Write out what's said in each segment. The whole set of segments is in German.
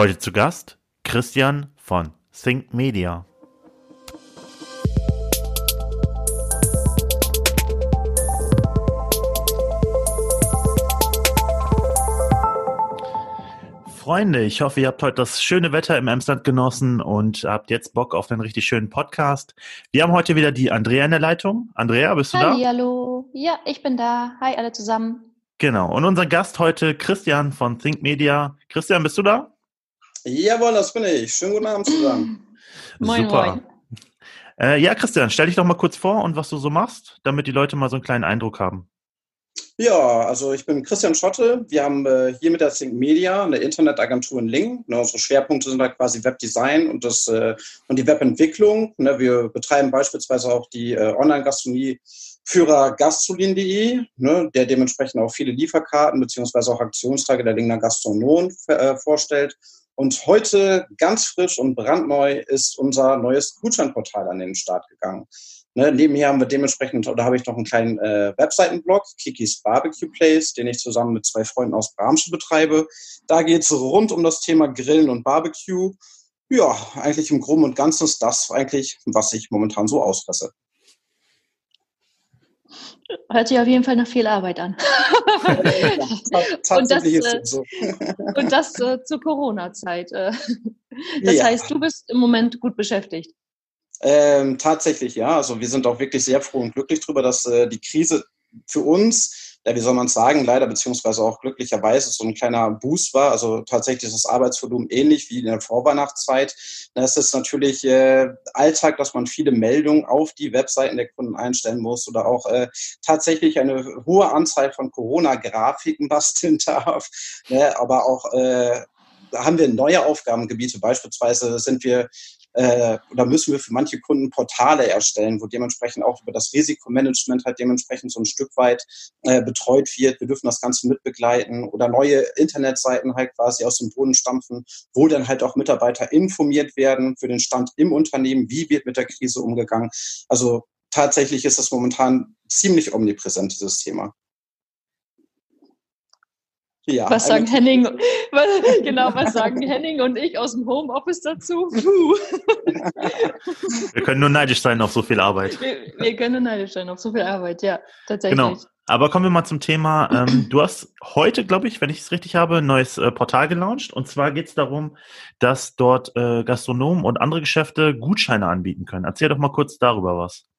Heute zu Gast Christian von Think Media. Freunde, ich hoffe, ihr habt heute das schöne Wetter im Emsland genossen und habt jetzt Bock auf einen richtig schönen Podcast. Wir haben heute wieder die Andrea in der Leitung. Andrea, bist du Halli, da? Hallo. Ja, ich bin da. Hi alle zusammen. Genau. Und unser Gast heute, Christian von Think Media. Christian, bist du da? Jawohl, das bin ich. Schönen guten Abend zusammen. moin, Super. moin. Äh, ja, Christian, stell dich doch mal kurz vor und was du so machst, damit die Leute mal so einen kleinen Eindruck haben. Ja, also ich bin Christian Schotte. Wir haben äh, hier mit der Think Media eine Internetagentur in Lingen. Ne, unsere Schwerpunkte sind da quasi Webdesign und, das, äh, und die Webentwicklung. Ne, wir betreiben beispielsweise auch die äh, Online-Gastronomie Führer gastrolin.de, ne, der dementsprechend auch viele Lieferkarten beziehungsweise auch Aktionstage der Lingener Gastronomen äh, vorstellt. Und heute ganz frisch und brandneu ist unser neues Gutscheinportal an den Start gegangen. Ne, nebenher haben wir dementsprechend, oder habe ich noch einen kleinen äh, Webseitenblog, Kikis Barbecue Place, den ich zusammen mit zwei Freunden aus Bramsche betreibe. Da geht es rund um das Thema Grillen und Barbecue. Ja, eigentlich im Groben und Ganzen ist das eigentlich, was ich momentan so ausfresse. Hört sich auf jeden Fall nach viel Arbeit an. ja, und das, äh, so. und das äh, zur Corona-Zeit. Äh. Das ja. heißt, du bist im Moment gut beschäftigt. Ähm, tatsächlich, ja. Also wir sind auch wirklich sehr froh und glücklich darüber, dass äh, die Krise für uns, ja, wie soll man es sagen, leider beziehungsweise auch glücklicherweise so ein kleiner Boost war. Also tatsächlich ist das Arbeitsvolumen ähnlich wie in der Vorweihnachtszeit. Das ist natürlich äh, Alltag, dass man viele Meldungen auf die Webseiten der Kunden einstellen muss oder auch äh, tatsächlich eine hohe Anzahl von Corona-Grafiken basteln darf. Ne? Aber auch äh, haben wir neue Aufgabengebiete. Beispielsweise sind wir äh, oder müssen wir für manche Kunden Portale erstellen, wo dementsprechend auch über das Risikomanagement halt dementsprechend so ein Stück weit äh, betreut wird. Wir dürfen das Ganze mitbegleiten oder neue Internetseiten halt quasi aus dem Boden stampfen, wo dann halt auch Mitarbeiter informiert werden für den Stand im Unternehmen, wie wird mit der Krise umgegangen. Also tatsächlich ist das momentan ziemlich omnipräsent, dieses Thema. Ja, was sagen Henning, was, genau, was sagen Henning und ich aus dem Homeoffice dazu? Puh. Wir können nur neidisch sein auf so viel Arbeit. Wir, wir, können nur neidisch sein auf so viel Arbeit, ja, tatsächlich. Genau. Aber kommen wir mal zum Thema. Ähm, du hast heute, glaube ich, wenn ich es richtig habe, ein neues äh, Portal gelauncht. Und zwar geht es darum, dass dort äh, Gastronomen und andere Geschäfte Gutscheine anbieten können. Erzähl doch mal kurz darüber was.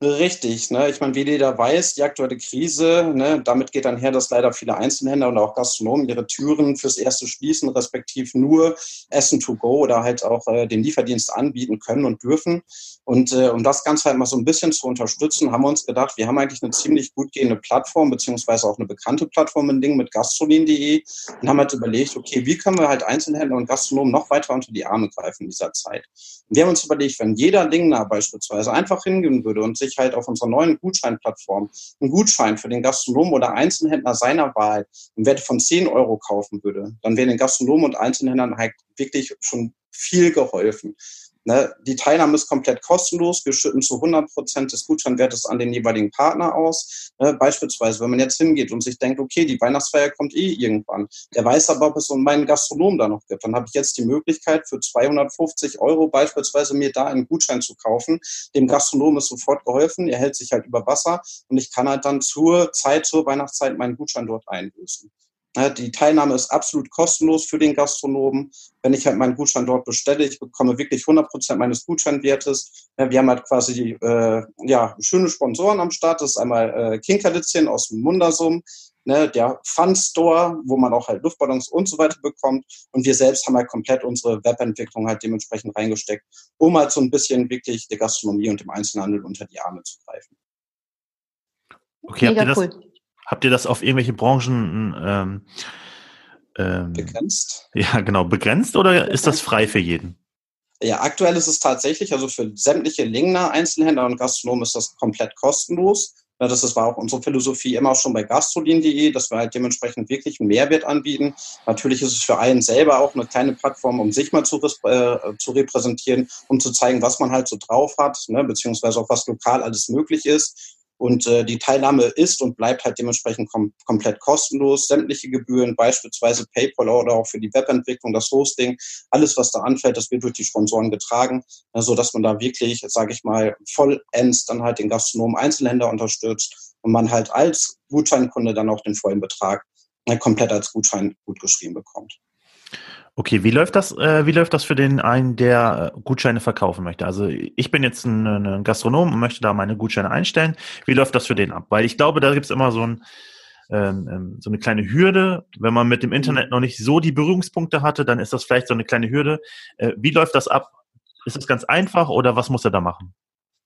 Richtig, ne? Ich meine, wie jeder weiß, die aktuelle Krise, ne, damit geht dann her, dass leider viele Einzelhändler und auch Gastronomen ihre Türen fürs erste schließen, respektiv nur Essen to go oder halt auch äh, den Lieferdienst anbieten können und dürfen. Und äh, um das Ganze halt mal so ein bisschen zu unterstützen, haben wir uns gedacht, wir haben eigentlich eine ziemlich gut gehende Plattform, beziehungsweise auch eine bekannte Plattform in Ding mit gastrolin.de und haben halt überlegt, okay, wie können wir halt Einzelhändler und Gastronomen noch weiter unter die Arme greifen in dieser Zeit? Und wir haben uns überlegt, wenn jeder Dingner beispielsweise einfach hingehen würde und sich sich halt auf unserer neuen Gutscheinplattform einen Gutschein für den Gastronomen oder Einzelhändler seiner Wahl im Wert von 10 Euro kaufen würde, dann wäre den Gastronomen und Einzelhändlern halt wirklich schon viel geholfen. Ne, die Teilnahme ist komplett kostenlos. Wir schütten zu 100 Prozent des Gutscheinwertes an den jeweiligen Partner aus. Ne, beispielsweise, wenn man jetzt hingeht und sich denkt, okay, die Weihnachtsfeier kommt eh irgendwann. Der weiß aber, ob es meinen Gastronom da noch gibt. Dann habe ich jetzt die Möglichkeit, für 250 Euro beispielsweise mir da einen Gutschein zu kaufen. Dem Gastronom ist sofort geholfen. Er hält sich halt über Wasser und ich kann halt dann zur Zeit, zur Weihnachtszeit meinen Gutschein dort einlösen. Die Teilnahme ist absolut kostenlos für den Gastronomen. Wenn ich halt meinen Gutschein dort bestelle, ich bekomme wirklich 100 Prozent meines Gutscheinwertes. Wir haben halt quasi äh, ja, schöne Sponsoren am Start. Das ist einmal äh, Kinkerlitzchen aus dem Mundersum, ne, der Fun Store, wo man auch halt Luftballons und so weiter bekommt. Und wir selbst haben halt komplett unsere Webentwicklung halt dementsprechend reingesteckt, um halt so ein bisschen wirklich der Gastronomie und dem Einzelhandel unter die Arme zu greifen. Okay, Mega habt ihr das, cool. Habt ihr das auf irgendwelche Branchen ähm, ähm, begrenzt? Ja, genau, begrenzt oder ist das frei für jeden? Ja, aktuell ist es tatsächlich, also für sämtliche Lingner, Einzelhändler und Gastronomen ist das komplett kostenlos. Ja, das war auch unsere Philosophie immer schon bei gastrolin.de, dass wir halt dementsprechend wirklich einen Mehrwert anbieten. Natürlich ist es für einen selber auch eine kleine Plattform, um sich mal zu, äh, zu repräsentieren, um zu zeigen, was man halt so drauf hat, ne, beziehungsweise auch was lokal alles möglich ist. Und äh, die Teilnahme ist und bleibt halt dementsprechend kom komplett kostenlos. Sämtliche Gebühren, beispielsweise PayPal oder auch für die Webentwicklung, das Hosting, alles, was da anfällt, das wird durch die Sponsoren getragen, so also, dass man da wirklich, sage ich mal, vollends dann halt den Gastronomen Einzelhändler unterstützt und man halt als Gutscheinkunde dann auch den vollen Betrag äh, komplett als Gutschein gut geschrieben bekommt. Okay, wie läuft das, äh, wie läuft das für den einen, der äh, Gutscheine verkaufen möchte? Also ich bin jetzt ein, ein Gastronom und möchte da meine Gutscheine einstellen. Wie läuft das für den ab? Weil ich glaube, da gibt's immer so, ein, ähm, ähm, so eine kleine Hürde. Wenn man mit dem Internet noch nicht so die Berührungspunkte hatte, dann ist das vielleicht so eine kleine Hürde. Äh, wie läuft das ab? Ist das ganz einfach oder was muss er da machen?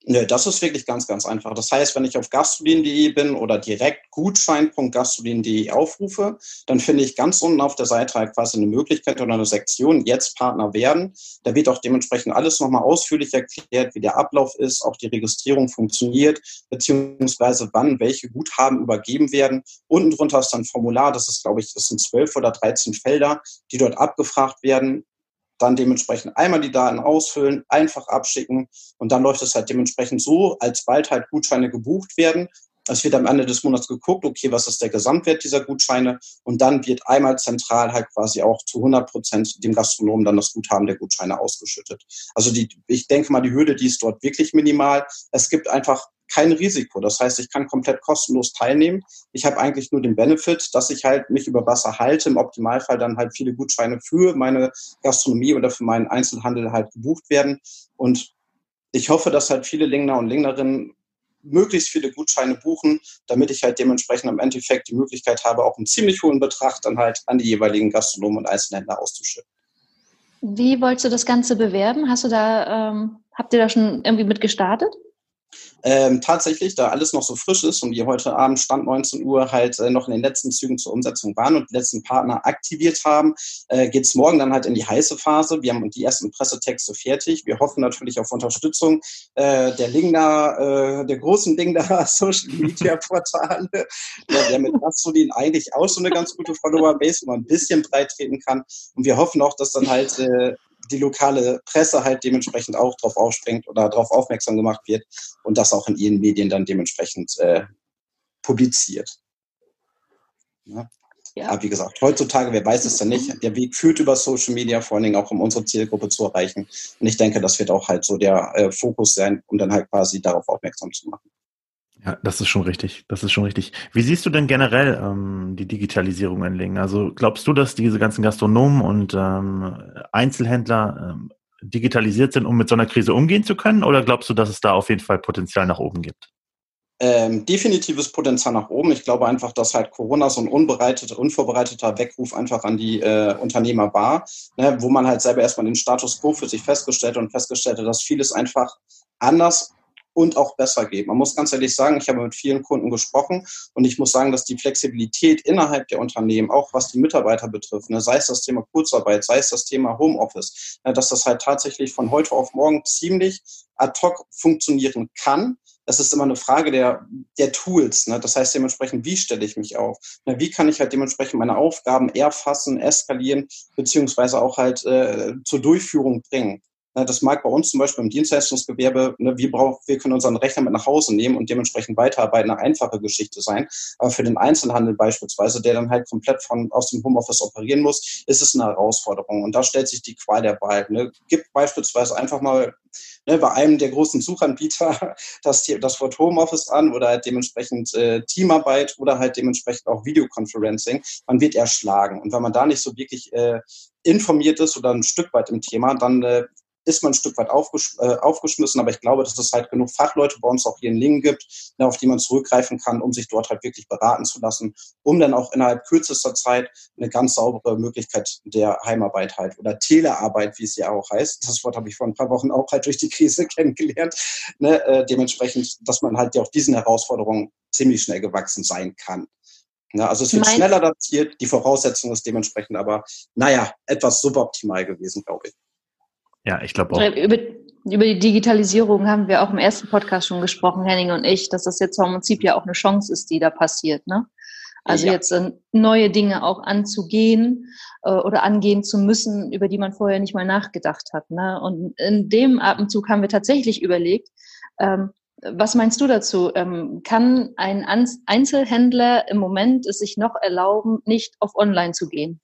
Nö, das ist wirklich ganz, ganz einfach. Das heißt, wenn ich auf gastrodin.de bin oder direkt gutschein.gastrodin.de aufrufe, dann finde ich ganz unten auf der Seite halt quasi eine Möglichkeit oder eine Sektion, jetzt Partner werden. Da wird auch dementsprechend alles nochmal ausführlich erklärt, wie der Ablauf ist, auch die Registrierung funktioniert, beziehungsweise wann welche Guthaben übergeben werden. Unten drunter ist dann ein Formular, das ist, glaube ich, das sind zwölf oder dreizehn Felder, die dort abgefragt werden dann dementsprechend einmal die Daten ausfüllen, einfach abschicken und dann läuft es halt dementsprechend so, als bald halt Gutscheine gebucht werden. Es wird am Ende des Monats geguckt, okay, was ist der Gesamtwert dieser Gutscheine und dann wird einmal zentral halt quasi auch zu 100 Prozent dem Gastronomen dann das Guthaben der Gutscheine ausgeschüttet. Also die, ich denke mal, die Hürde, die ist dort wirklich minimal. Es gibt einfach kein Risiko. Das heißt, ich kann komplett kostenlos teilnehmen. Ich habe eigentlich nur den Benefit, dass ich halt mich über Wasser halte, im Optimalfall dann halt viele Gutscheine für meine Gastronomie oder für meinen Einzelhandel halt gebucht werden. Und ich hoffe, dass halt viele Lingner und Lingnerinnen möglichst viele Gutscheine buchen, damit ich halt dementsprechend im Endeffekt die Möglichkeit habe, auch einen ziemlich hohen Betrag dann halt an die jeweiligen Gastronomen und Einzelhändler auszuschütten. Wie wolltest du das Ganze bewerben? Hast du da, ähm, habt ihr da schon irgendwie mit gestartet? Ähm, tatsächlich, da alles noch so frisch ist und wir heute Abend Stand 19 Uhr halt äh, noch in den letzten Zügen zur Umsetzung waren und die letzten Partner aktiviert haben, äh, geht es morgen dann halt in die heiße Phase. Wir haben die ersten Pressetexte fertig. Wir hoffen natürlich auf Unterstützung äh, der Lingner, äh, der großen Lingner Social Media Portale. ja, wir haben mit Gastrodin eigentlich auch so eine ganz gute Follower-Base, wo man ein bisschen breit treten kann. Und wir hoffen auch, dass dann halt äh, die lokale Presse halt dementsprechend auch darauf aufspringt oder darauf aufmerksam gemacht wird und das auch in ihren Medien dann dementsprechend äh, publiziert. Ja. Ja. Aber wie gesagt, heutzutage, wer weiß es denn nicht, der Weg führt über Social Media, vor allen Dingen auch um unsere Zielgruppe zu erreichen. Und ich denke, das wird auch halt so der äh, Fokus sein, um dann halt quasi darauf aufmerksam zu machen. Ja, das ist schon richtig. Das ist schon richtig. Wie siehst du denn generell ähm, die Digitalisierung in Lingen? Also glaubst du, dass diese ganzen Gastronomen und ähm, Einzelhändler ähm, digitalisiert sind, um mit so einer Krise umgehen zu können? Oder glaubst du, dass es da auf jeden Fall Potenzial nach oben gibt? Ähm, definitives Potenzial nach oben. Ich glaube einfach, dass halt Corona so ein unbereiteter, unvorbereiteter Weckruf einfach an die äh, Unternehmer war, ne, wo man halt selber erstmal den Status quo für sich festgestellt und festgestellt hat, dass vieles einfach anders und auch besser geht. Man muss ganz ehrlich sagen, ich habe mit vielen Kunden gesprochen und ich muss sagen, dass die Flexibilität innerhalb der Unternehmen, auch was die Mitarbeiter betrifft, ne, sei es das Thema Kurzarbeit, sei es das Thema Homeoffice, ne, dass das halt tatsächlich von heute auf morgen ziemlich ad hoc funktionieren kann. Das ist immer eine Frage der, der Tools. Ne? Das heißt dementsprechend, wie stelle ich mich auf? Ne? Wie kann ich halt dementsprechend meine Aufgaben erfassen, eskalieren, beziehungsweise auch halt äh, zur Durchführung bringen? Ne, das mag bei uns zum Beispiel im Dienstleistungsgewerbe, ne, wir, brauchen, wir können unseren Rechner mit nach Hause nehmen und dementsprechend weiterarbeiten, eine einfache Geschichte sein. Aber für den Einzelhandel beispielsweise, der dann halt komplett von, aus dem Homeoffice operieren muss, ist es eine Herausforderung. Und da stellt sich die Qual der Wahl. Ne. Gibt beispielsweise einfach mal ne, bei einem der großen Suchanbieter das, das Wort Homeoffice an oder halt dementsprechend äh, Teamarbeit oder halt dementsprechend auch Videoconferencing. Man wird erschlagen. Und wenn man da nicht so wirklich äh, informiert ist oder ein Stück weit im Thema, dann äh, ist man ein Stück weit aufgesch äh, aufgeschmissen, aber ich glaube, dass es halt genug Fachleute bei uns auch hier in Lingen gibt, ne, auf die man zurückgreifen kann, um sich dort halt wirklich beraten zu lassen, um dann auch innerhalb kürzester Zeit eine ganz saubere Möglichkeit der Heimarbeit halt oder Telearbeit, wie es ja auch heißt. Das Wort habe ich vor ein paar Wochen auch halt durch die Krise kennengelernt. Ne, äh, dementsprechend, dass man halt ja auch diesen Herausforderungen ziemlich schnell gewachsen sein kann. Ja, also es wird mein schneller datiert, die Voraussetzung ist dementsprechend aber, naja, etwas suboptimal gewesen, glaube ich. Ja, ich glaube auch. Über, über die Digitalisierung haben wir auch im ersten Podcast schon gesprochen, Henning und ich, dass das jetzt vom Prinzip ja auch eine Chance ist, die da passiert. Ne? Also ja. jetzt äh, neue Dinge auch anzugehen äh, oder angehen zu müssen, über die man vorher nicht mal nachgedacht hat. Ne? Und in dem Atemzug haben wir tatsächlich überlegt, ähm, was meinst du dazu? Ähm, kann ein Einzelhändler im Moment es sich noch erlauben, nicht auf Online zu gehen?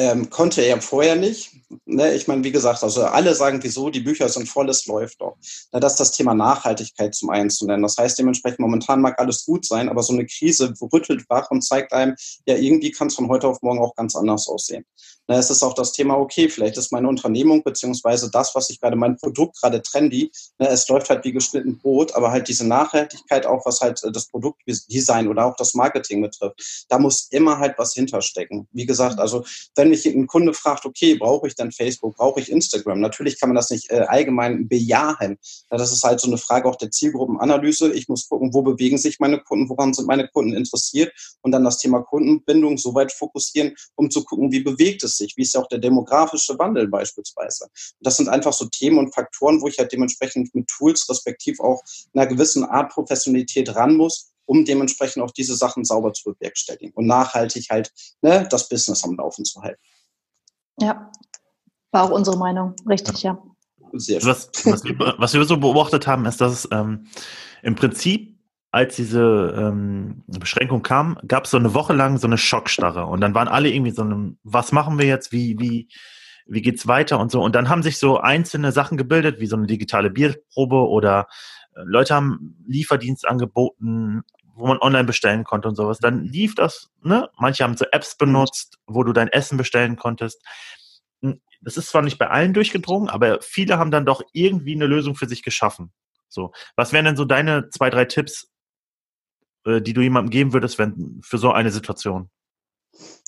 Ähm, konnte er vorher nicht. Ne? Ich meine, wie gesagt, also alle sagen, wieso, die Bücher sind voll, es läuft doch. Na, das ist das Thema Nachhaltigkeit zum einen zu nennen. Das heißt dementsprechend, momentan mag alles gut sein, aber so eine Krise rüttelt wach und zeigt einem, ja, irgendwie kann es von heute auf morgen auch ganz anders aussehen. Na, es ist auch das Thema, okay, vielleicht ist meine Unternehmung beziehungsweise das, was ich gerade, mein Produkt gerade trendy, ne, es läuft halt wie geschnitten Brot, aber halt diese Nachhaltigkeit auch, was halt äh, das Produktdesign oder auch das Marketing betrifft, da muss immer halt was hinterstecken. Wie gesagt, also wenn wenn mich ein Kunde fragt, okay, brauche ich dann Facebook, brauche ich Instagram? Natürlich kann man das nicht äh, allgemein bejahen. Ja, das ist halt so eine Frage auch der Zielgruppenanalyse. Ich muss gucken, wo bewegen sich meine Kunden, woran sind meine Kunden interessiert und dann das Thema Kundenbindung so weit fokussieren, um zu gucken, wie bewegt es sich, wie ist ja auch der demografische Wandel beispielsweise. Und das sind einfach so Themen und Faktoren, wo ich halt dementsprechend mit Tools respektiv auch einer gewissen Art Professionalität ran muss, um dementsprechend auch diese Sachen sauber zu bewerkstelligen und nachhaltig halt ne, das Business am Laufen zu halten. Ja, war auch unsere Meinung, richtig, ja. Sehr schön. Was, was, wir, was wir so beobachtet haben, ist, dass es ähm, im Prinzip, als diese ähm, Beschränkung kam, gab es so eine Woche lang so eine Schockstarre. Und dann waren alle irgendwie so, einem, was machen wir jetzt, wie, wie, wie geht's weiter und so. Und dann haben sich so einzelne Sachen gebildet, wie so eine digitale Bierprobe oder äh, Leute haben Lieferdienst angeboten, wo man online bestellen konnte und sowas. Dann lief das, ne? Manche haben so Apps benutzt, wo du dein Essen bestellen konntest. Das ist zwar nicht bei allen durchgedrungen, aber viele haben dann doch irgendwie eine Lösung für sich geschaffen. So, was wären denn so deine zwei, drei Tipps, äh, die du jemandem geben würdest, wenn für so eine Situation?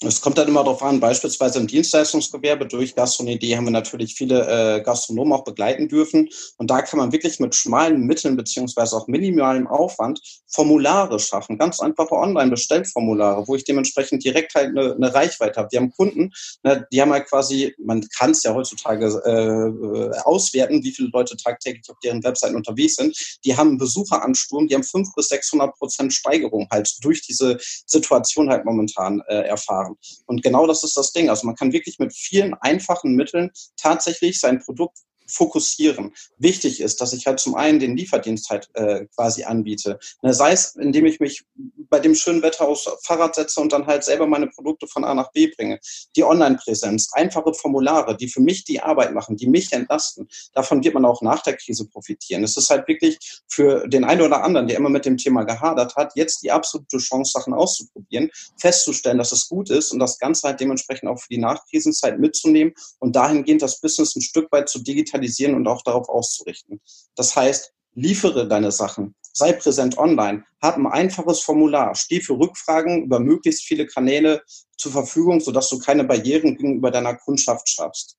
Es kommt dann immer darauf an, beispielsweise im Dienstleistungsgewerbe durch Gastronomie haben wir natürlich viele äh, Gastronomen auch begleiten dürfen. Und da kann man wirklich mit schmalen Mitteln beziehungsweise auch minimalem Aufwand Formulare schaffen. Ganz einfache Online-Bestellformulare, wo ich dementsprechend direkt halt eine, eine Reichweite habe. Wir haben Kunden, ne, die haben halt quasi, man kann es ja heutzutage äh, auswerten, wie viele Leute tagtäglich auf deren Webseiten unterwegs sind. Die haben einen Besucheransturm, die haben 500 bis 600 Prozent Steigerung halt durch diese Situation halt momentan äh, erfahren. Und genau das ist das Ding. Also man kann wirklich mit vielen einfachen Mitteln tatsächlich sein Produkt fokussieren. Wichtig ist, dass ich halt zum einen den Lieferdienst halt äh, quasi anbiete. Ne, sei es, indem ich mich bei dem schönen Wetter aufs Fahrrad setze und dann halt selber meine Produkte von A nach B bringe. Die Online-Präsenz, einfache Formulare, die für mich die Arbeit machen, die mich entlasten. Davon wird man auch nach der Krise profitieren. Es ist halt wirklich für den einen oder anderen, der immer mit dem Thema gehadert hat, jetzt die absolute Chance, Sachen auszuprobieren, festzustellen, dass es gut ist und das Ganze halt dementsprechend auch für die Nachkrisenzeit mitzunehmen und dahingehend das Business ein Stück weit zu digitalisieren digitalisieren und auch darauf auszurichten. Das heißt, liefere deine Sachen, sei präsent online, hab ein einfaches Formular, steh für Rückfragen über möglichst viele Kanäle zur Verfügung, sodass du keine Barrieren gegenüber deiner Kundschaft schaffst.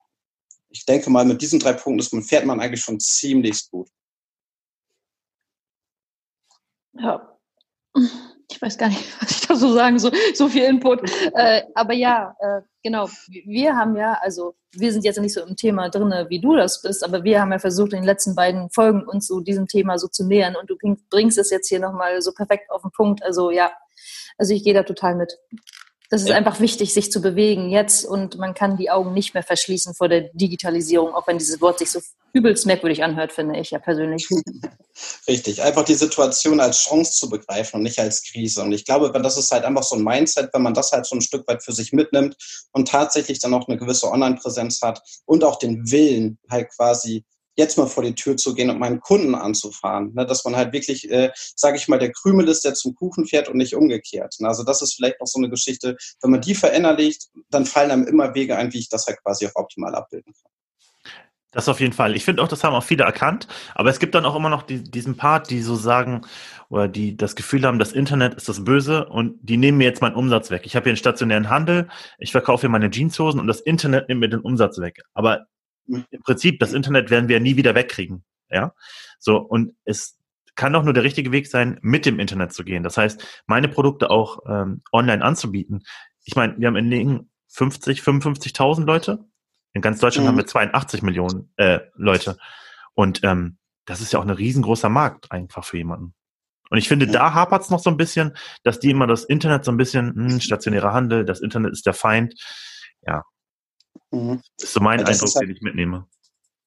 Ich denke mal, mit diesen drei Punkten fährt man eigentlich schon ziemlich gut. Ja ich weiß gar nicht, was ich da so sagen soll, so viel Input. Äh, aber ja, äh, genau, wir haben ja, also wir sind jetzt nicht so im Thema drin, wie du das bist, aber wir haben ja versucht, in den letzten beiden Folgen uns so diesem Thema so zu nähern und du bringst es jetzt hier nochmal so perfekt auf den Punkt. Also ja, also ich gehe da total mit. Das ist ja. einfach wichtig, sich zu bewegen jetzt und man kann die Augen nicht mehr verschließen vor der Digitalisierung, auch wenn dieses Wort sich so übelst merkwürdig anhört, finde ich ja persönlich. Richtig, einfach die Situation als Chance zu begreifen und nicht als Krise. Und ich glaube, das ist halt einfach so ein Mindset, wenn man das halt so ein Stück weit für sich mitnimmt und tatsächlich dann auch eine gewisse Online-Präsenz hat und auch den Willen halt quasi jetzt mal vor die Tür zu gehen und meinen Kunden anzufahren. Ne? Dass man halt wirklich, äh, sage ich mal, der Krümel ist, der zum Kuchen fährt und nicht umgekehrt. Ne? Also das ist vielleicht noch so eine Geschichte, wenn man die verinnerlicht, dann fallen einem immer Wege ein, wie ich das halt quasi auch optimal abbilden kann. Das auf jeden Fall. Ich finde auch, das haben auch viele erkannt. Aber es gibt dann auch immer noch die, diesen Part, die so sagen oder die das Gefühl haben, das Internet ist das Böse und die nehmen mir jetzt meinen Umsatz weg. Ich habe hier einen stationären Handel, ich verkaufe hier meine Jeanshosen und das Internet nimmt mir den Umsatz weg. Aber im Prinzip, das Internet werden wir nie wieder wegkriegen. Ja, so und es kann doch nur der richtige Weg sein, mit dem Internet zu gehen. Das heißt, meine Produkte auch ähm, online anzubieten. Ich meine, wir haben in Lingen 50, 55.000 Leute. In ganz Deutschland mhm. haben wir 82 Millionen äh, Leute. Und ähm, das ist ja auch ein riesengroßer Markt einfach für jemanden. Und ich finde, ja. da hapert es noch so ein bisschen, dass die immer das Internet so ein bisschen, hm, stationärer Handel, das Internet ist der Feind. Ja, Mhm. Das ist so mein ja, Eindruck, halt, den ich mitnehme.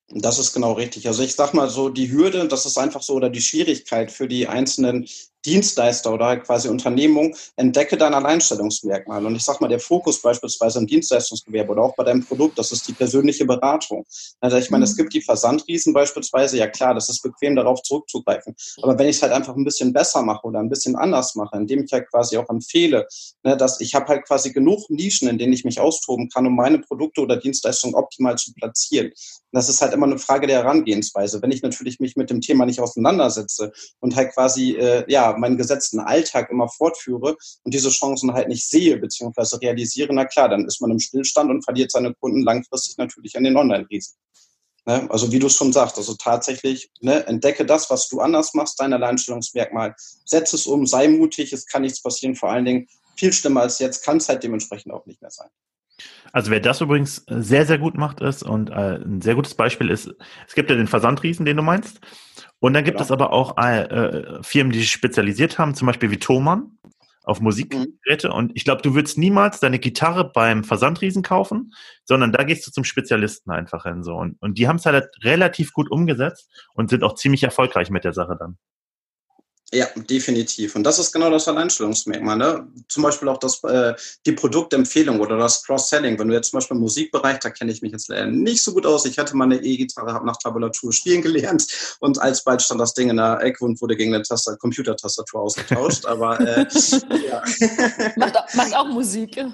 Das ist genau richtig. Also ich sag mal so, die Hürde, das ist einfach so, oder die Schwierigkeit für die einzelnen Dienstleister oder halt quasi Unternehmung, entdecke dein Alleinstellungsmerkmal. Und ich sag mal, der Fokus beispielsweise im Dienstleistungsgewerbe oder auch bei deinem Produkt, das ist die persönliche Beratung. Also ich meine, es mhm. gibt die Versandriesen beispielsweise, ja klar, das ist bequem, darauf zurückzugreifen. Aber wenn ich es halt einfach ein bisschen besser mache oder ein bisschen anders mache, indem ich halt quasi auch empfehle, ne, dass ich habe halt quasi genug Nischen, in denen ich mich austoben kann, um meine Produkte oder Dienstleistungen optimal zu platzieren. Das ist halt immer eine Frage der Herangehensweise. Wenn ich natürlich mich mit dem Thema nicht auseinandersetze und halt quasi äh, ja meinen gesetzten Alltag immer fortführe und diese Chancen halt nicht sehe bzw. realisiere, na klar, dann ist man im Stillstand und verliert seine Kunden langfristig natürlich an den Online-Riesen. Ne? Also wie du es schon sagst, also tatsächlich ne, entdecke das, was du anders machst, dein Alleinstellungsmerkmal, setze es um, sei mutig, es kann nichts passieren, vor allen Dingen viel schlimmer als jetzt, kann es halt dementsprechend auch nicht mehr sein. Also wer das übrigens sehr, sehr gut macht ist und äh, ein sehr gutes Beispiel ist, es gibt ja den Versandriesen, den du meinst. Und dann gibt genau. es aber auch äh, äh, Firmen, die sich spezialisiert haben, zum Beispiel wie Thomann auf Musikgeräte. Mhm. Und ich glaube, du würdest niemals deine Gitarre beim Versandriesen kaufen, sondern da gehst du zum Spezialisten einfach hin. So. Und, und die haben es halt relativ gut umgesetzt und sind auch ziemlich erfolgreich mit der Sache dann. Ja, definitiv. Und das ist genau das Alleinstellungsmerkmal. Ne? Zum Beispiel auch das, äh, die Produktempfehlung oder das Cross-Selling. Wenn du jetzt zum Beispiel im Musikbereich, da kenne ich mich jetzt leider nicht so gut aus. Ich hatte mal eine E-Gitarre, habe nach Tabulatur spielen gelernt und alsbald stand das Ding in der Ecke und wurde gegen eine Taster Computertastatur ausgetauscht. Aber äh, ja. macht, macht auch Musik.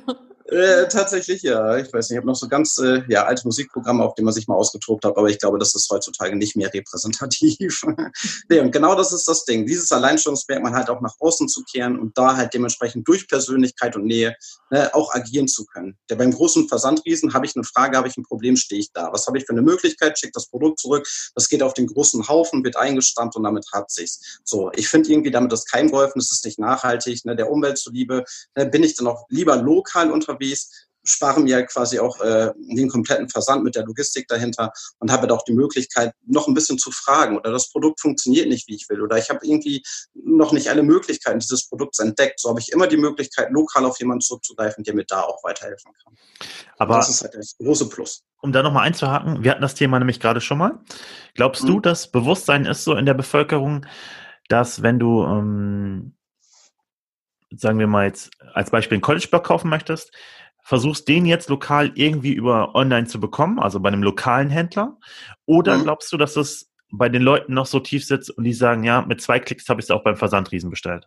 Äh, tatsächlich ja. Ich weiß nicht, ich habe noch so ganz äh, ja, alte Musikprogramme, auf denen man sich mal ausgetobt hat, aber ich glaube, das ist heutzutage nicht mehr repräsentativ. nee, und genau das ist das Ding. Dieses Alleinstellungsmerkmal halt auch nach außen zu kehren und da halt dementsprechend durch Persönlichkeit und Nähe ne, auch agieren zu können. Der beim großen Versandriesen habe ich eine Frage, habe ich ein Problem, stehe ich da. Was habe ich für eine Möglichkeit? Schickt das Produkt zurück, das geht auf den großen Haufen, wird eingestammt und damit hat sich's. So, ich finde irgendwie, damit ist kein geholfen, das ist nicht nachhaltig, ne, der Umwelt zuliebe, ne, bin ich dann auch lieber lokal unterwegs unterwegs, spare mir quasi auch äh, den kompletten Versand mit der Logistik dahinter und habe auch die Möglichkeit, noch ein bisschen zu fragen oder das Produkt funktioniert nicht, wie ich will oder ich habe irgendwie noch nicht alle Möglichkeiten dieses Produkts entdeckt. So habe ich immer die Möglichkeit, lokal auf jemanden zurückzugreifen, der mir da auch weiterhelfen kann. Aber das ist halt das große Plus. Um da nochmal einzuhaken, wir hatten das Thema nämlich gerade schon mal. Glaubst mhm. du, dass Bewusstsein ist so in der Bevölkerung, dass wenn du ähm, sagen wir mal jetzt als Beispiel einen College-Block kaufen möchtest, versuchst den jetzt lokal irgendwie über online zu bekommen, also bei einem lokalen Händler? Oder mhm. glaubst du, dass das bei den Leuten noch so tief sitzt und die sagen, ja, mit zwei Klicks habe ich es auch beim Versandriesen bestellt?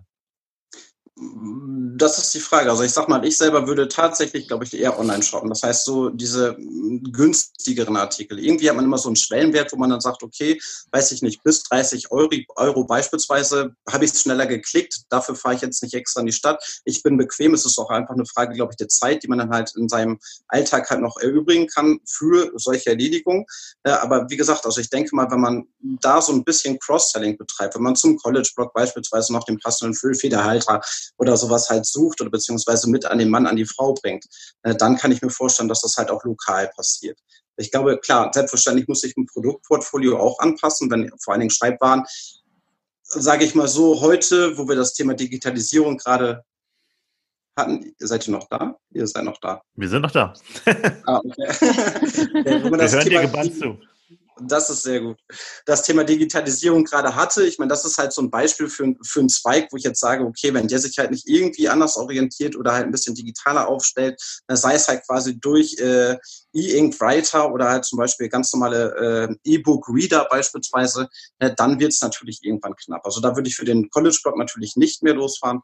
Das ist die Frage. Also ich sag mal, ich selber würde tatsächlich, glaube ich, eher online shoppen. Das heißt, so diese günstigeren Artikel. Irgendwie hat man immer so einen Schwellenwert, wo man dann sagt, okay, weiß ich nicht, bis 30 Euro, Euro beispielsweise habe ich es schneller geklickt. Dafür fahre ich jetzt nicht extra in die Stadt. Ich bin bequem. Es ist auch einfach eine Frage, glaube ich, der Zeit, die man dann halt in seinem Alltag halt noch erübrigen kann für solche Erledigungen. Aber wie gesagt, also ich denke mal, wenn man da so ein bisschen Cross-Selling betreibt, wenn man zum College-Blog beispielsweise noch den passenden Füllfederhalter oder sowas halt sucht oder beziehungsweise mit an den Mann, an die Frau bringt, äh, dann kann ich mir vorstellen, dass das halt auch lokal passiert. Ich glaube, klar, selbstverständlich muss ich ein Produktportfolio auch anpassen, wenn vor allen Dingen Schreibwaren, sage ich mal so, heute, wo wir das Thema Digitalisierung gerade hatten, seid ihr noch da? Ihr seid noch da. Wir sind noch da. ah, okay. wir hören dir gebannt zu. Das ist sehr gut. Das Thema Digitalisierung gerade hatte, ich meine, das ist halt so ein Beispiel für, für einen Zweig, wo ich jetzt sage, okay, wenn der sich halt nicht irgendwie anders orientiert oder halt ein bisschen digitaler aufstellt, sei es halt quasi durch äh, E-Ink Writer oder halt zum Beispiel ganz normale äh, E-Book Reader beispielsweise, äh, dann wird es natürlich irgendwann knapp. Also da würde ich für den College-Blog natürlich nicht mehr losfahren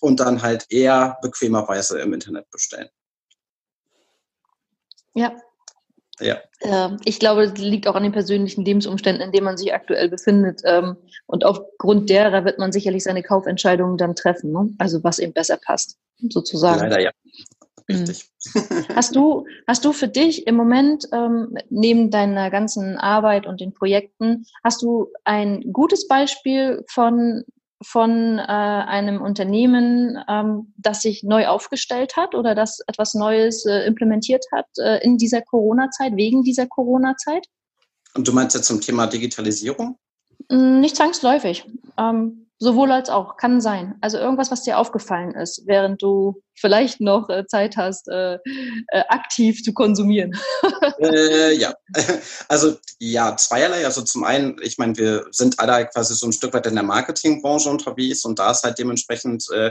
und dann halt eher bequemerweise im Internet bestellen. Ja, ja. Ähm, ich glaube, das liegt auch an den persönlichen Lebensumständen, in denen man sich aktuell befindet. Ähm, und aufgrund derer wird man sicherlich seine Kaufentscheidungen dann treffen. Ne? Also was ihm besser passt, sozusagen. Leider ja. Mhm. Richtig. Hast du, hast du für dich im Moment ähm, neben deiner ganzen Arbeit und den Projekten, hast du ein gutes Beispiel von von äh, einem Unternehmen, ähm, das sich neu aufgestellt hat oder das etwas Neues äh, implementiert hat äh, in dieser Corona-Zeit, wegen dieser Corona-Zeit? Und du meinst jetzt zum Thema Digitalisierung? Hm, nicht zwangsläufig. Ähm, Sowohl als auch, kann sein. Also irgendwas, was dir aufgefallen ist, während du vielleicht noch äh, Zeit hast, äh, äh, aktiv zu konsumieren. äh, ja, also ja, zweierlei. Also zum einen, ich meine, wir sind alle quasi so ein Stück weit in der Marketingbranche unterwegs und da ist halt dementsprechend, äh,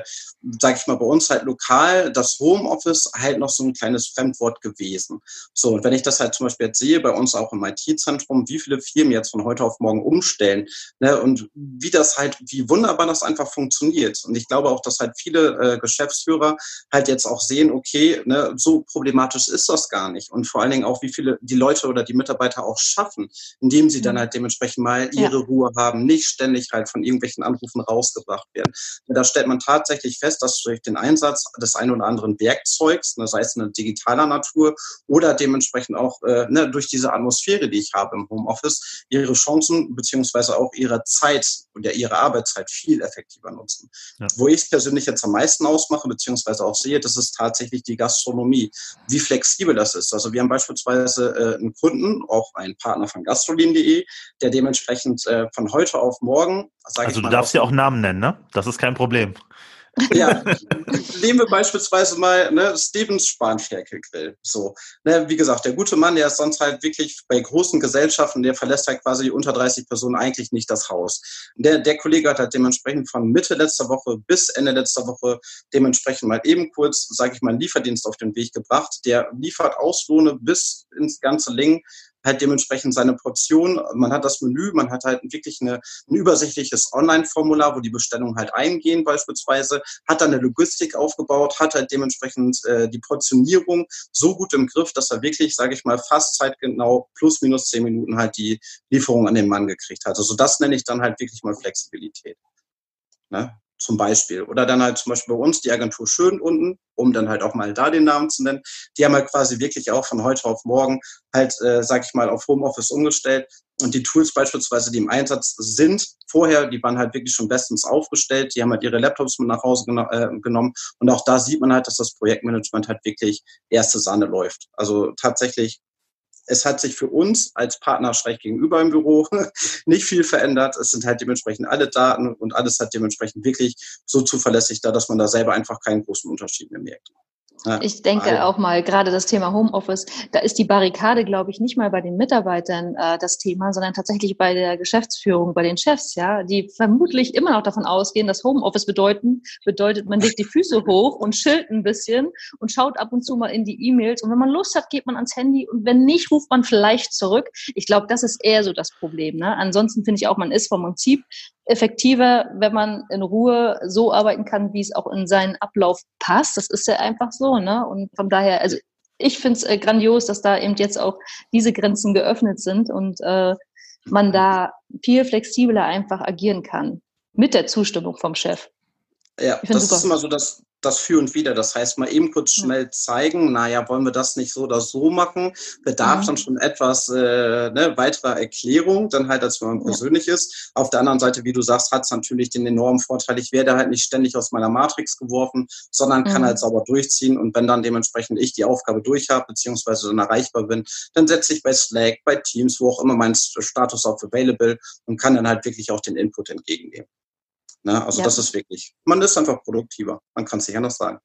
sage ich mal, bei uns halt lokal das Homeoffice halt noch so ein kleines Fremdwort gewesen. So, und wenn ich das halt zum Beispiel jetzt sehe, bei uns auch im IT-Zentrum, wie viele Firmen jetzt von heute auf morgen umstellen ne, und wie das halt, wie wunderbar das einfach funktioniert. Und ich glaube auch, dass halt viele äh, Geschäftsführer halt jetzt auch sehen, okay, ne, so problematisch ist das gar nicht. Und vor allen Dingen auch, wie viele die Leute oder die Mitarbeiter auch schaffen, indem sie dann mhm. halt dementsprechend mal ihre ja. Ruhe haben, nicht ständig halt von irgendwelchen Anrufen rausgebracht werden. Da stellt man tatsächlich fest, dass durch den Einsatz des einen oder anderen Werkzeugs, ne, sei es eine digitaler Natur oder dementsprechend auch äh, ne, durch diese Atmosphäre, die ich habe im Homeoffice, ihre Chancen beziehungsweise auch ihre Zeit oder ihre Arbeitszeit viel effektiver nutzen. Ja. Wo ich es persönlich jetzt am meisten ausmache, beziehungsweise auch sehe, das ist tatsächlich die Gastronomie. Wie flexibel das ist. Also wir haben beispielsweise äh, einen Kunden, auch einen Partner von gastrolin.de, der dementsprechend äh, von heute auf morgen, Also du darfst ja auch Namen nennen, ne? Das ist kein Problem. Ja, nehmen wir beispielsweise mal ne, Stevens Spanferkelgrill. So, ne, wie gesagt, der gute Mann, der ist sonst halt wirklich bei großen Gesellschaften, der verlässt halt quasi unter 30 Personen eigentlich nicht das Haus. Der, der Kollege hat halt dementsprechend von Mitte letzter Woche bis Ende letzter Woche dementsprechend mal eben kurz, sage ich mal, einen Lieferdienst auf den Weg gebracht. Der liefert Auslohne bis ins ganze Ling halt dementsprechend seine Portion. Man hat das Menü, man hat halt wirklich eine, ein übersichtliches Online-Formular, wo die Bestellungen halt eingehen beispielsweise, hat dann eine Logistik aufgebaut, hat halt dementsprechend äh, die Portionierung so gut im Griff, dass er wirklich, sage ich mal, fast zeitgenau plus minus zehn Minuten halt die Lieferung an den Mann gekriegt hat. Also das nenne ich dann halt wirklich mal Flexibilität. Ne? Zum Beispiel. Oder dann halt zum Beispiel bei uns die Agentur Schön unten, um dann halt auch mal da den Namen zu nennen. Die haben halt quasi wirklich auch von heute auf morgen halt, äh, sag ich mal, auf Homeoffice umgestellt. Und die Tools beispielsweise, die im Einsatz sind, vorher, die waren halt wirklich schon bestens aufgestellt. Die haben halt ihre Laptops mit nach Hause geno äh, genommen. Und auch da sieht man halt, dass das Projektmanagement halt wirklich erste Sahne läuft. Also tatsächlich es hat sich für uns als Partner schräg gegenüber im Büro nicht viel verändert. Es sind halt dementsprechend alle Daten und alles hat dementsprechend wirklich so zuverlässig da, dass man da selber einfach keinen großen Unterschied mehr merkt. Ja, ich denke also. auch mal, gerade das Thema Homeoffice, da ist die Barrikade, glaube ich, nicht mal bei den Mitarbeitern äh, das Thema, sondern tatsächlich bei der Geschäftsführung, bei den Chefs, ja, die vermutlich immer noch davon ausgehen, dass Homeoffice bedeuten, bedeutet, man legt die Füße hoch und chillt ein bisschen und schaut ab und zu mal in die E-Mails und wenn man Lust hat, geht man ans Handy und wenn nicht, ruft man vielleicht zurück. Ich glaube, das ist eher so das Problem. Ne? Ansonsten finde ich auch, man ist vom Prinzip effektiver, wenn man in Ruhe so arbeiten kann, wie es auch in seinen Ablauf passt. Das ist ja einfach so, ne? Und von daher, also ich finde es äh, grandios, dass da eben jetzt auch diese Grenzen geöffnet sind und äh, man da viel flexibler einfach agieren kann. Mit der Zustimmung vom Chef. Ja, das super. ist immer so das, das Für und Wider. Das heißt, mal eben kurz schnell zeigen, naja, wollen wir das nicht so oder so machen, bedarf mhm. dann schon etwas äh, ne, weiterer Erklärung, dann halt, als wenn man persönlich ist. Auf der anderen Seite, wie du sagst, hat es natürlich den enormen Vorteil, ich werde halt nicht ständig aus meiner Matrix geworfen, sondern kann mhm. halt sauber durchziehen und wenn dann dementsprechend ich die Aufgabe durch habe, beziehungsweise dann erreichbar bin, dann setze ich bei Slack, bei Teams, wo auch immer mein Status auf Available und kann dann halt wirklich auch den Input entgegennehmen. Ne? Also ja. das ist wirklich, man ist einfach produktiver. Man kann es nicht anders sagen.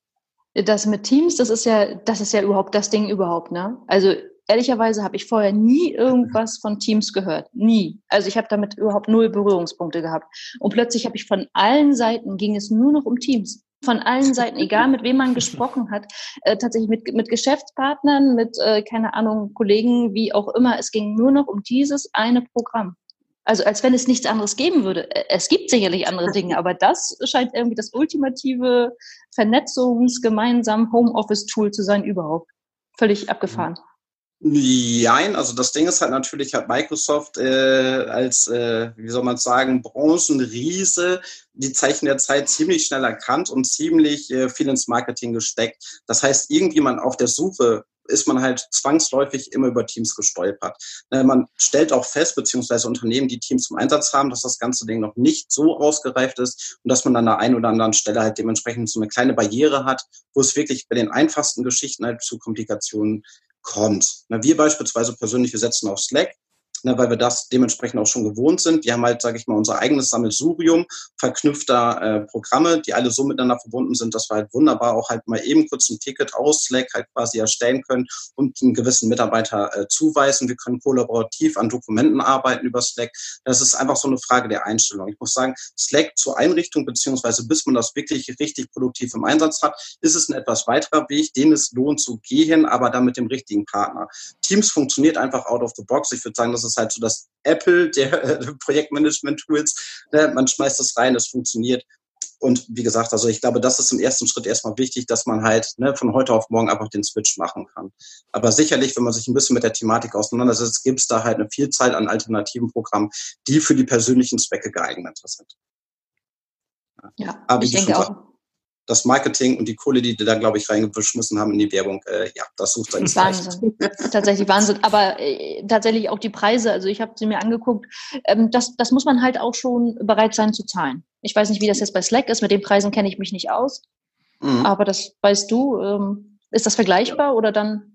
Das mit Teams, das ist ja, das ist ja überhaupt das Ding überhaupt, ne? Also ehrlicherweise habe ich vorher nie irgendwas von Teams gehört. Nie. Also ich habe damit überhaupt null Berührungspunkte gehabt. Und plötzlich habe ich von allen Seiten ging es nur noch um Teams. Von allen Seiten, egal mit wem man gesprochen hat, äh, tatsächlich mit, mit Geschäftspartnern, mit, äh, keine Ahnung, Kollegen, wie auch immer. Es ging nur noch um dieses eine Programm. Also als wenn es nichts anderes geben würde. Es gibt sicherlich andere Dinge, aber das scheint irgendwie das ultimative Vernetzungs-gemeinsam Homeoffice-Tool zu sein überhaupt. Völlig abgefahren. Nein, also das Ding ist halt natürlich, hat Microsoft äh, als, äh, wie soll man sagen, Branchenriese die Zeichen der Zeit ziemlich schnell erkannt und ziemlich äh, viel ins Marketing gesteckt. Das heißt, irgendjemand auf der Suche ist man halt zwangsläufig immer über Teams gestolpert. Äh, man stellt auch fest, beziehungsweise Unternehmen, die Teams zum Einsatz haben, dass das ganze Ding noch nicht so ausgereift ist und dass man an der einen oder anderen Stelle halt dementsprechend so eine kleine Barriere hat, wo es wirklich bei den einfachsten Geschichten halt zu Komplikationen kommt. Wir beispielsweise persönlich, wir setzen auf Slack ne, weil wir das dementsprechend auch schon gewohnt sind. Wir haben halt, sage ich mal, unser eigenes Sammelsurium verknüpfter äh, Programme, die alle so miteinander verbunden sind, dass wir halt wunderbar auch halt mal eben kurz ein Ticket aus Slack halt quasi erstellen können und einen gewissen Mitarbeiter äh, zuweisen. Wir können kollaborativ an Dokumenten arbeiten über Slack. Das ist einfach so eine Frage der Einstellung. Ich muss sagen, Slack zur Einrichtung beziehungsweise bis man das wirklich richtig produktiv im Einsatz hat, ist es ein etwas weiterer Weg, den es lohnt zu gehen, aber dann mit dem richtigen Partner. Teams funktioniert einfach out of the box. Ich würde sagen, das ist halt so das Apple der äh, Projektmanagement-Tools. Ne? Man schmeißt es rein, es funktioniert. Und wie gesagt, also ich glaube, das ist im ersten Schritt erstmal wichtig, dass man halt ne, von heute auf morgen einfach den Switch machen kann. Aber sicherlich, wenn man sich ein bisschen mit der Thematik auseinandersetzt, gibt es da halt eine Vielzahl an alternativen Programmen, die für die persönlichen Zwecke geeigneter sind. Ja, Aber ich denke auch das Marketing und die Kohle, die die da, glaube ich, reingeschmissen haben in die Werbung, äh, ja, das sucht seinen Wahnsinn. tatsächlich Wahnsinn. Aber äh, tatsächlich auch die Preise, also ich habe sie mir angeguckt, ähm, das, das muss man halt auch schon bereit sein zu zahlen. Ich weiß nicht, wie das jetzt bei Slack ist, mit den Preisen kenne ich mich nicht aus. Mhm. Aber das weißt du. Ähm, ist das vergleichbar ja. oder dann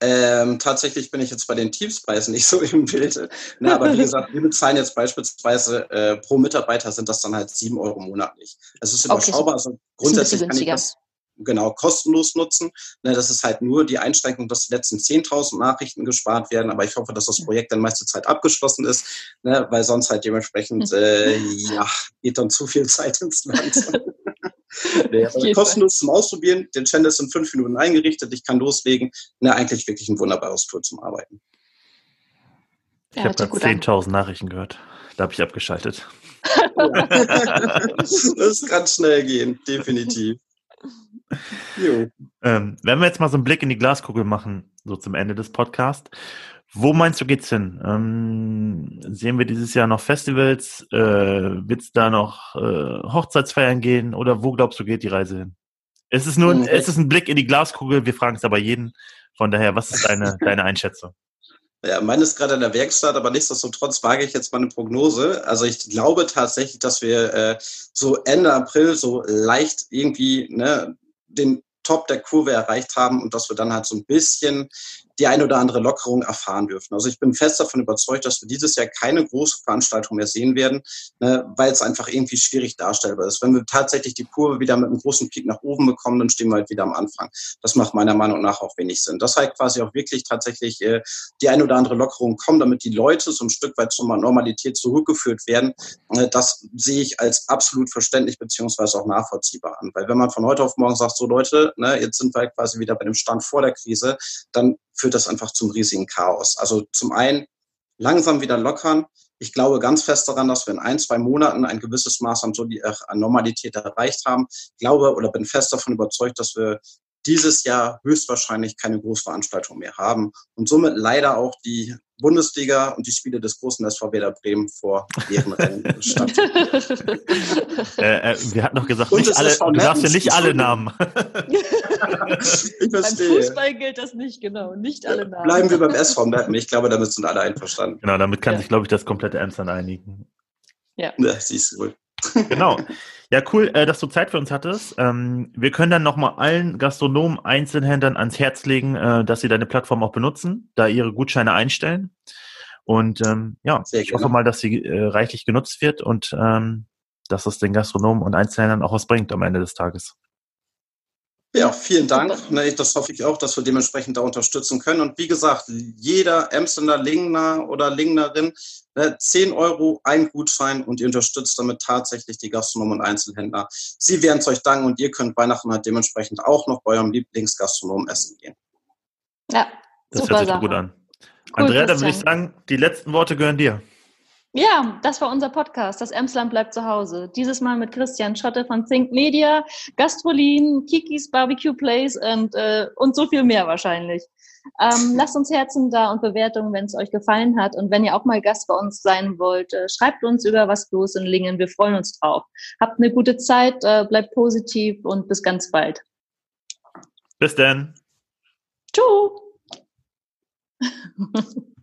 ähm, tatsächlich bin ich jetzt bei den Teamspreisen nicht so im Bild. Na, aber wie gesagt, wir bezahlen jetzt beispielsweise äh, pro Mitarbeiter sind das dann halt sieben Euro monatlich. Es ist überschaubar. Okay, so also grundsätzlich kann ich das genau kostenlos nutzen. Ne, das ist halt nur die Einschränkung, dass die letzten 10.000 Nachrichten gespart werden. Aber ich hoffe, dass das Projekt dann meiste Zeit abgeschlossen ist, ne, weil sonst halt dementsprechend äh, ja geht dann zu viel Zeit ins Land. Nee, also kostenlos zum Ausprobieren. Der Channel ist in fünf Minuten eingerichtet. Ich kann loslegen. Ne, eigentlich wirklich ein wunderbares Tool zum Arbeiten. Ich ja, habe gerade 10.000 Nachrichten gehört. Da habe ich abgeschaltet. das kann schnell gehen, definitiv. Ähm, wenn wir jetzt mal so einen Blick in die Glaskugel machen, so zum Ende des Podcasts, wo meinst du geht's hin? Ähm, sehen wir dieses Jahr noch Festivals? Äh, Wird es da noch äh, Hochzeitsfeiern gehen? Oder wo glaubst du geht die Reise hin? Es ist nur, ein, es ist ein Blick in die Glaskugel. Wir fragen es aber jeden. Von daher, was ist deine, deine Einschätzung? Ja, meine ist gerade in der Werkstatt, aber nichtsdestotrotz wage ich jetzt mal eine Prognose. Also ich glaube tatsächlich, dass wir äh, so Ende April so leicht irgendwie ne, den Top der Kurve erreicht haben und dass wir dann halt so ein bisschen die eine oder andere Lockerung erfahren dürfen. Also ich bin fest davon überzeugt, dass wir dieses Jahr keine große Veranstaltung mehr sehen werden, ne, weil es einfach irgendwie schwierig darstellbar ist. Wenn wir tatsächlich die Kurve wieder mit einem großen Peak nach oben bekommen, dann stehen wir halt wieder am Anfang. Das macht meiner Meinung nach auch wenig Sinn. Das halt quasi auch wirklich tatsächlich äh, die eine oder andere Lockerung kommen, damit die Leute so ein Stück weit zur Normalität zurückgeführt werden. Äh, das sehe ich als absolut verständlich beziehungsweise auch nachvollziehbar an. Weil wenn man von heute auf morgen sagt, so Leute, ne, jetzt sind wir halt quasi wieder bei dem Stand vor der Krise, dann führt das einfach zum riesigen Chaos. Also zum einen langsam wieder lockern. Ich glaube ganz fest daran, dass wir in ein, zwei Monaten ein gewisses Maß an, an Normalität erreicht haben. Ich glaube oder bin fest davon überzeugt, dass wir dieses Jahr höchstwahrscheinlich keine Großveranstaltung mehr haben und somit leider auch die Bundesliga und die Spiele des großen SV Werder Bremen vor leeren Rennen statt. äh, äh, wir hatten noch gesagt, nicht alle, du darfst ja nicht alle Namen. ich verstehe. Beim Fußball gilt das nicht, genau. Nicht alle Namen. Bleiben wir beim SV Meppen. Ich glaube, damit sind alle einverstanden. Genau, damit kann ja. sich, glaube ich, das komplette Emsland einigen. Ja. ja siehst du wohl. Genau. Ja, cool, äh, dass du Zeit für uns hattest. Ähm, wir können dann nochmal allen Gastronomen, Einzelhändlern ans Herz legen, äh, dass sie deine Plattform auch benutzen, da ihre Gutscheine einstellen. Und ähm, ja, Sehr ich hoffe mal, dass sie äh, reichlich genutzt wird und ähm, dass es den Gastronomen und Einzelhändlern auch was bringt am Ende des Tages. Ja, vielen Dank. Das hoffe ich auch, dass wir dementsprechend da unterstützen können. Und wie gesagt, jeder Emsender Lingner oder Lingnerin, 10 ne, Euro, ein Gutschein und ihr unterstützt damit tatsächlich die Gastronomen und Einzelhändler. Sie werden es euch danken und ihr könnt Weihnachten halt dementsprechend auch noch bei eurem Lieblingsgastronomen essen gehen. Ja, das super hört sich Sache. gut an. Cool, Andrea, dann würde ich sagen, die letzten Worte gehören dir. Ja, das war unser Podcast. Das Emsland bleibt zu Hause. Dieses Mal mit Christian Schotte von Think Media, Gastrolin, Kikis Barbecue Place und, äh, und so viel mehr wahrscheinlich. Ähm, lasst uns Herzen da und Bewertungen, wenn es euch gefallen hat. Und wenn ihr auch mal Gast bei uns sein wollt, äh, schreibt uns über was los in Lingen. Wir freuen uns drauf. Habt eine gute Zeit, äh, bleibt positiv und bis ganz bald. Bis dann. Tschüss.